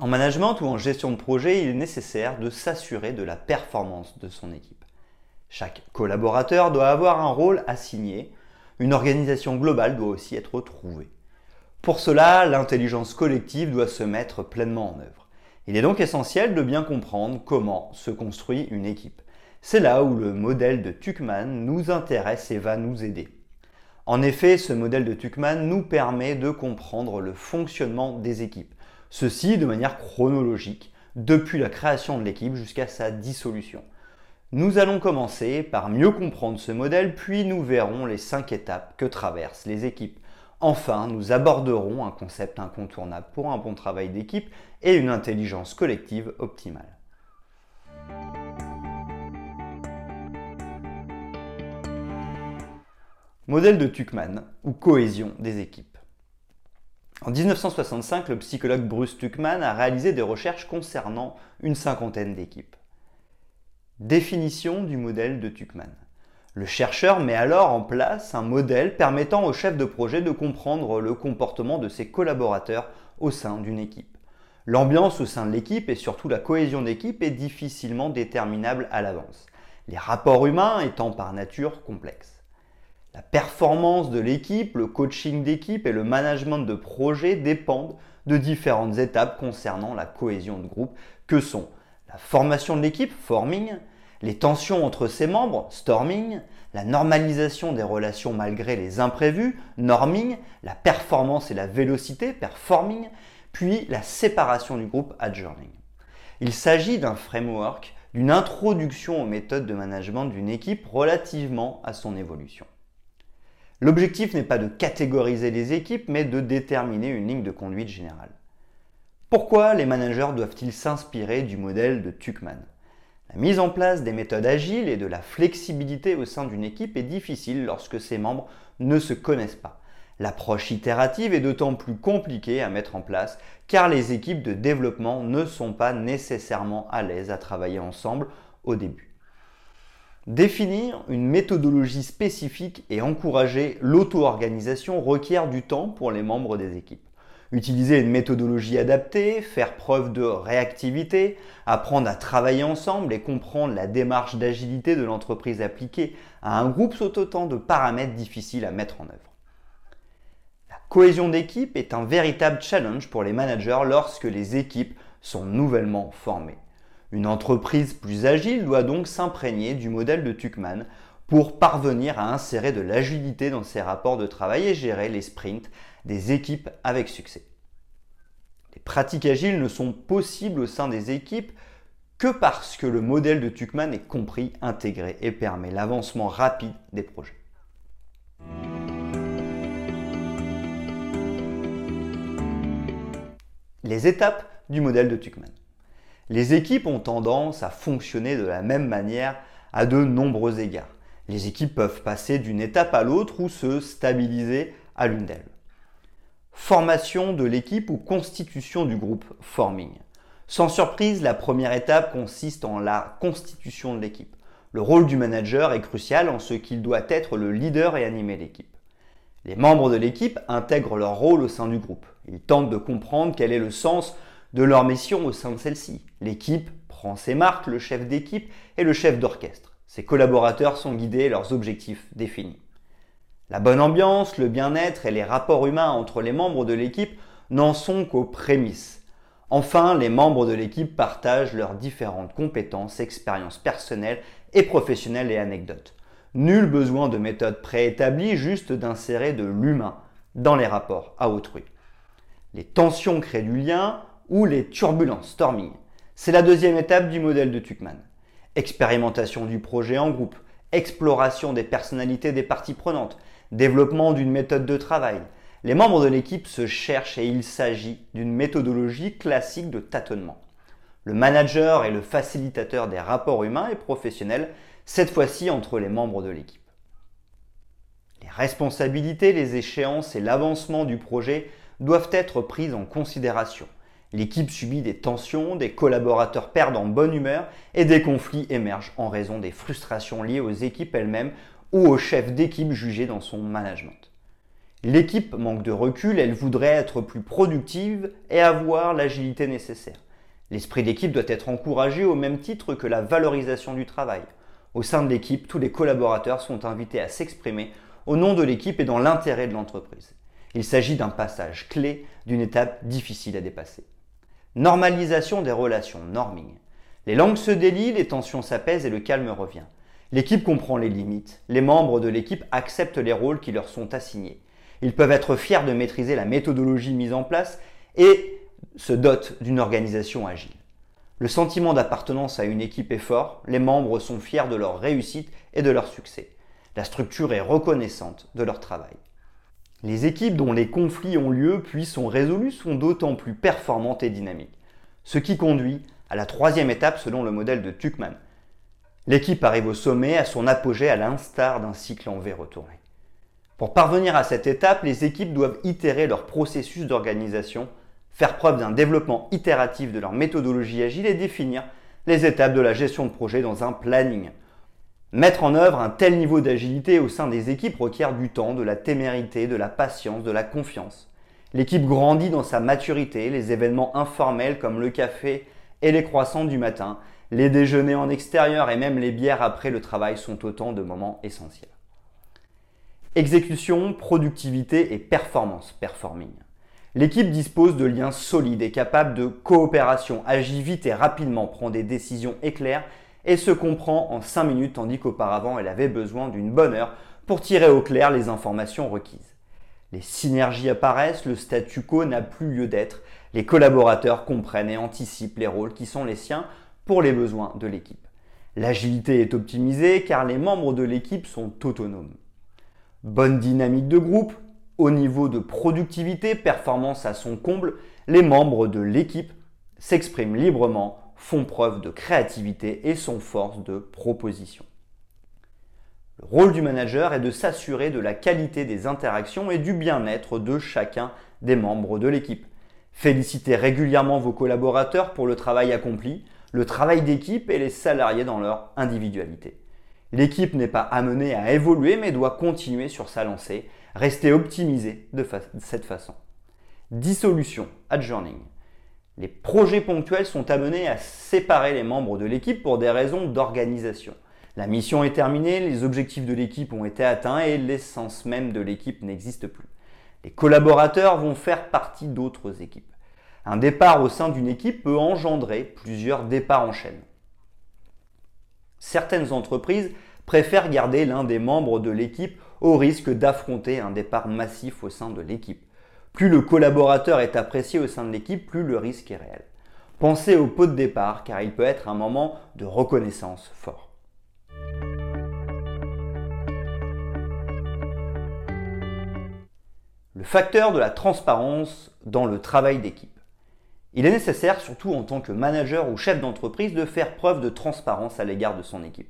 En management ou en gestion de projet, il est nécessaire de s'assurer de la performance de son équipe. Chaque collaborateur doit avoir un rôle assigné, une organisation globale doit aussi être trouvée. Pour cela, l'intelligence collective doit se mettre pleinement en œuvre. Il est donc essentiel de bien comprendre comment se construit une équipe. C'est là où le modèle de Tuckman nous intéresse et va nous aider. En effet, ce modèle de Tuckman nous permet de comprendre le fonctionnement des équipes Ceci de manière chronologique, depuis la création de l'équipe jusqu'à sa dissolution. Nous allons commencer par mieux comprendre ce modèle, puis nous verrons les cinq étapes que traversent les équipes. Enfin, nous aborderons un concept incontournable pour un bon travail d'équipe et une intelligence collective optimale. Modèle de Tuckman ou cohésion des équipes. En 1965, le psychologue Bruce Tuckman a réalisé des recherches concernant une cinquantaine d'équipes. Définition du modèle de Tuckman. Le chercheur met alors en place un modèle permettant au chef de projet de comprendre le comportement de ses collaborateurs au sein d'une équipe. L'ambiance au sein de l'équipe et surtout la cohésion d'équipe est difficilement déterminable à l'avance, les rapports humains étant par nature complexes. La performance de l'équipe, le coaching d'équipe et le management de projet dépendent de différentes étapes concernant la cohésion de groupe que sont la formation de l'équipe, forming, les tensions entre ses membres, storming, la normalisation des relations malgré les imprévus, norming, la performance et la vélocité, performing, puis la séparation du groupe, adjourning. Il s'agit d'un framework, d'une introduction aux méthodes de management d'une équipe relativement à son évolution. L'objectif n'est pas de catégoriser les équipes, mais de déterminer une ligne de conduite générale. Pourquoi les managers doivent-ils s'inspirer du modèle de Tuckman La mise en place des méthodes agiles et de la flexibilité au sein d'une équipe est difficile lorsque ses membres ne se connaissent pas. L'approche itérative est d'autant plus compliquée à mettre en place car les équipes de développement ne sont pas nécessairement à l'aise à travailler ensemble au début. Définir une méthodologie spécifique et encourager l'auto-organisation requiert du temps pour les membres des équipes. Utiliser une méthodologie adaptée, faire preuve de réactivité, apprendre à travailler ensemble et comprendre la démarche d'agilité de l'entreprise appliquée à un groupe sont autant de paramètres difficiles à mettre en œuvre. La cohésion d'équipe est un véritable challenge pour les managers lorsque les équipes sont nouvellement formées. Une entreprise plus agile doit donc s'imprégner du modèle de Tuckman pour parvenir à insérer de l'agilité dans ses rapports de travail et gérer les sprints des équipes avec succès. Les pratiques agiles ne sont possibles au sein des équipes que parce que le modèle de Tuckman est compris, intégré et permet l'avancement rapide des projets. Les étapes du modèle de Tuckman. Les équipes ont tendance à fonctionner de la même manière à de nombreux égards. Les équipes peuvent passer d'une étape à l'autre ou se stabiliser à l'une d'elles. Formation de l'équipe ou constitution du groupe forming. Sans surprise, la première étape consiste en la constitution de l'équipe. Le rôle du manager est crucial en ce qu'il doit être le leader et animer l'équipe. Les membres de l'équipe intègrent leur rôle au sein du groupe. Ils tentent de comprendre quel est le sens de leur mission au sein de celle-ci. L'équipe prend ses marques, le chef d'équipe et le chef d'orchestre. Ses collaborateurs sont guidés leurs objectifs définis. La bonne ambiance, le bien-être et les rapports humains entre les membres de l'équipe n'en sont qu'aux prémices. Enfin, les membres de l'équipe partagent leurs différentes compétences, expériences personnelles et professionnelles et anecdotes. Nul besoin de méthodes préétablies, juste d'insérer de l'humain dans les rapports à autrui. Les tensions créent du lien, ou les turbulences, storming. C'est la deuxième étape du modèle de Tuckman. Expérimentation du projet en groupe, exploration des personnalités des parties prenantes, développement d'une méthode de travail. Les membres de l'équipe se cherchent et il s'agit d'une méthodologie classique de tâtonnement. Le manager est le facilitateur des rapports humains et professionnels, cette fois-ci entre les membres de l'équipe. Les responsabilités, les échéances et l'avancement du projet doivent être prises en considération. L'équipe subit des tensions, des collaborateurs perdent en bonne humeur et des conflits émergent en raison des frustrations liées aux équipes elles-mêmes ou au chef d'équipe jugé dans son management. L'équipe manque de recul, elle voudrait être plus productive et avoir l'agilité nécessaire. L'esprit d'équipe doit être encouragé au même titre que la valorisation du travail. Au sein de l'équipe, tous les collaborateurs sont invités à s'exprimer au nom de l'équipe et dans l'intérêt de l'entreprise. Il s'agit d'un passage clé d'une étape difficile à dépasser. Normalisation des relations, norming. Les langues se délient, les tensions s'apaisent et le calme revient. L'équipe comprend les limites. Les membres de l'équipe acceptent les rôles qui leur sont assignés. Ils peuvent être fiers de maîtriser la méthodologie mise en place et se dotent d'une organisation agile. Le sentiment d'appartenance à une équipe est fort, les membres sont fiers de leur réussite et de leur succès. La structure est reconnaissante de leur travail. Les équipes dont les conflits ont lieu puis sont résolus sont d'autant plus performantes et dynamiques. Ce qui conduit à la troisième étape selon le modèle de Tuckman. L'équipe arrive au sommet, à son apogée à l'instar d'un cycle en V retourné. Pour parvenir à cette étape, les équipes doivent itérer leur processus d'organisation, faire preuve d'un développement itératif de leur méthodologie agile et définir les étapes de la gestion de projet dans un planning. Mettre en œuvre un tel niveau d'agilité au sein des équipes requiert du temps, de la témérité, de la patience, de la confiance. L'équipe grandit dans sa maturité, les événements informels comme le café et les croissants du matin, les déjeuners en extérieur et même les bières après le travail sont autant de moments essentiels. Exécution, productivité et performance, performing. L'équipe dispose de liens solides et capable de coopération, agit vite et rapidement, prend des décisions éclairs et se comprend en 5 minutes tandis qu'auparavant elle avait besoin d'une bonne heure pour tirer au clair les informations requises. Les synergies apparaissent, le statu quo n'a plus lieu d'être, les collaborateurs comprennent et anticipent les rôles qui sont les siens pour les besoins de l'équipe. L'agilité est optimisée car les membres de l'équipe sont autonomes. Bonne dynamique de groupe, au niveau de productivité, performance à son comble, les membres de l'équipe s'expriment librement, font preuve de créativité et sont force de proposition. Le rôle du manager est de s'assurer de la qualité des interactions et du bien-être de chacun des membres de l'équipe. Félicitez régulièrement vos collaborateurs pour le travail accompli, le travail d'équipe et les salariés dans leur individualité. L'équipe n'est pas amenée à évoluer mais doit continuer sur sa lancée, rester optimisée de, cette façon. Dissolution, adjourning. Les projets ponctuels sont amenés à séparer les membres de l'équipe pour des raisons d'organisation. La mission est terminée, les objectifs de l'équipe ont été atteints et l'essence même de l'équipe n'existe plus. Les collaborateurs vont faire partie d'autres équipes. Un départ au sein d'une équipe peut engendrer plusieurs départs en chaîne certaines entreprises préfèrent garder l'un des membres de l'équipe au risque d'affronter un départ massif au sein de l'équipe. Plus le collaborateur est apprécié au sein de l'équipe, plus le risque est réel. Pensez au pot de départ car il peut être un moment de reconnaissance fort. Le facteur de la transparence dans le travail d'équipe. Il est nécessaire, surtout en tant que manager ou chef d'entreprise, de faire preuve de transparence à l'égard de son équipe.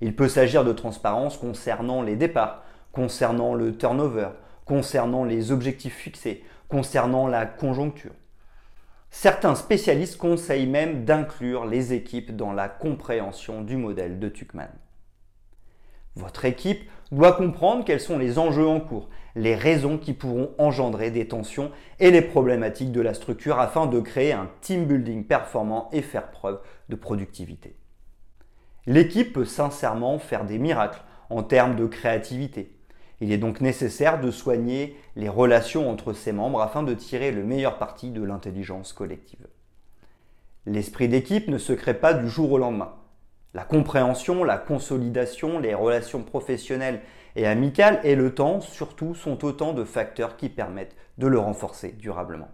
Il peut s'agir de transparence concernant les départs, concernant le turnover, concernant les objectifs fixés, concernant la conjoncture. Certains spécialistes conseillent même d'inclure les équipes dans la compréhension du modèle de Tuckman. Votre équipe doit comprendre quels sont les enjeux en cours, les raisons qui pourront engendrer des tensions et les problématiques de la structure afin de créer un team building performant et faire preuve de productivité. L'équipe peut sincèrement faire des miracles en termes de créativité. Il est donc nécessaire de soigner les relations entre ses membres afin de tirer le meilleur parti de l'intelligence collective. L'esprit d'équipe ne se crée pas du jour au lendemain. La compréhension, la consolidation, les relations professionnelles et amicales et le temps surtout sont autant de facteurs qui permettent de le renforcer durablement.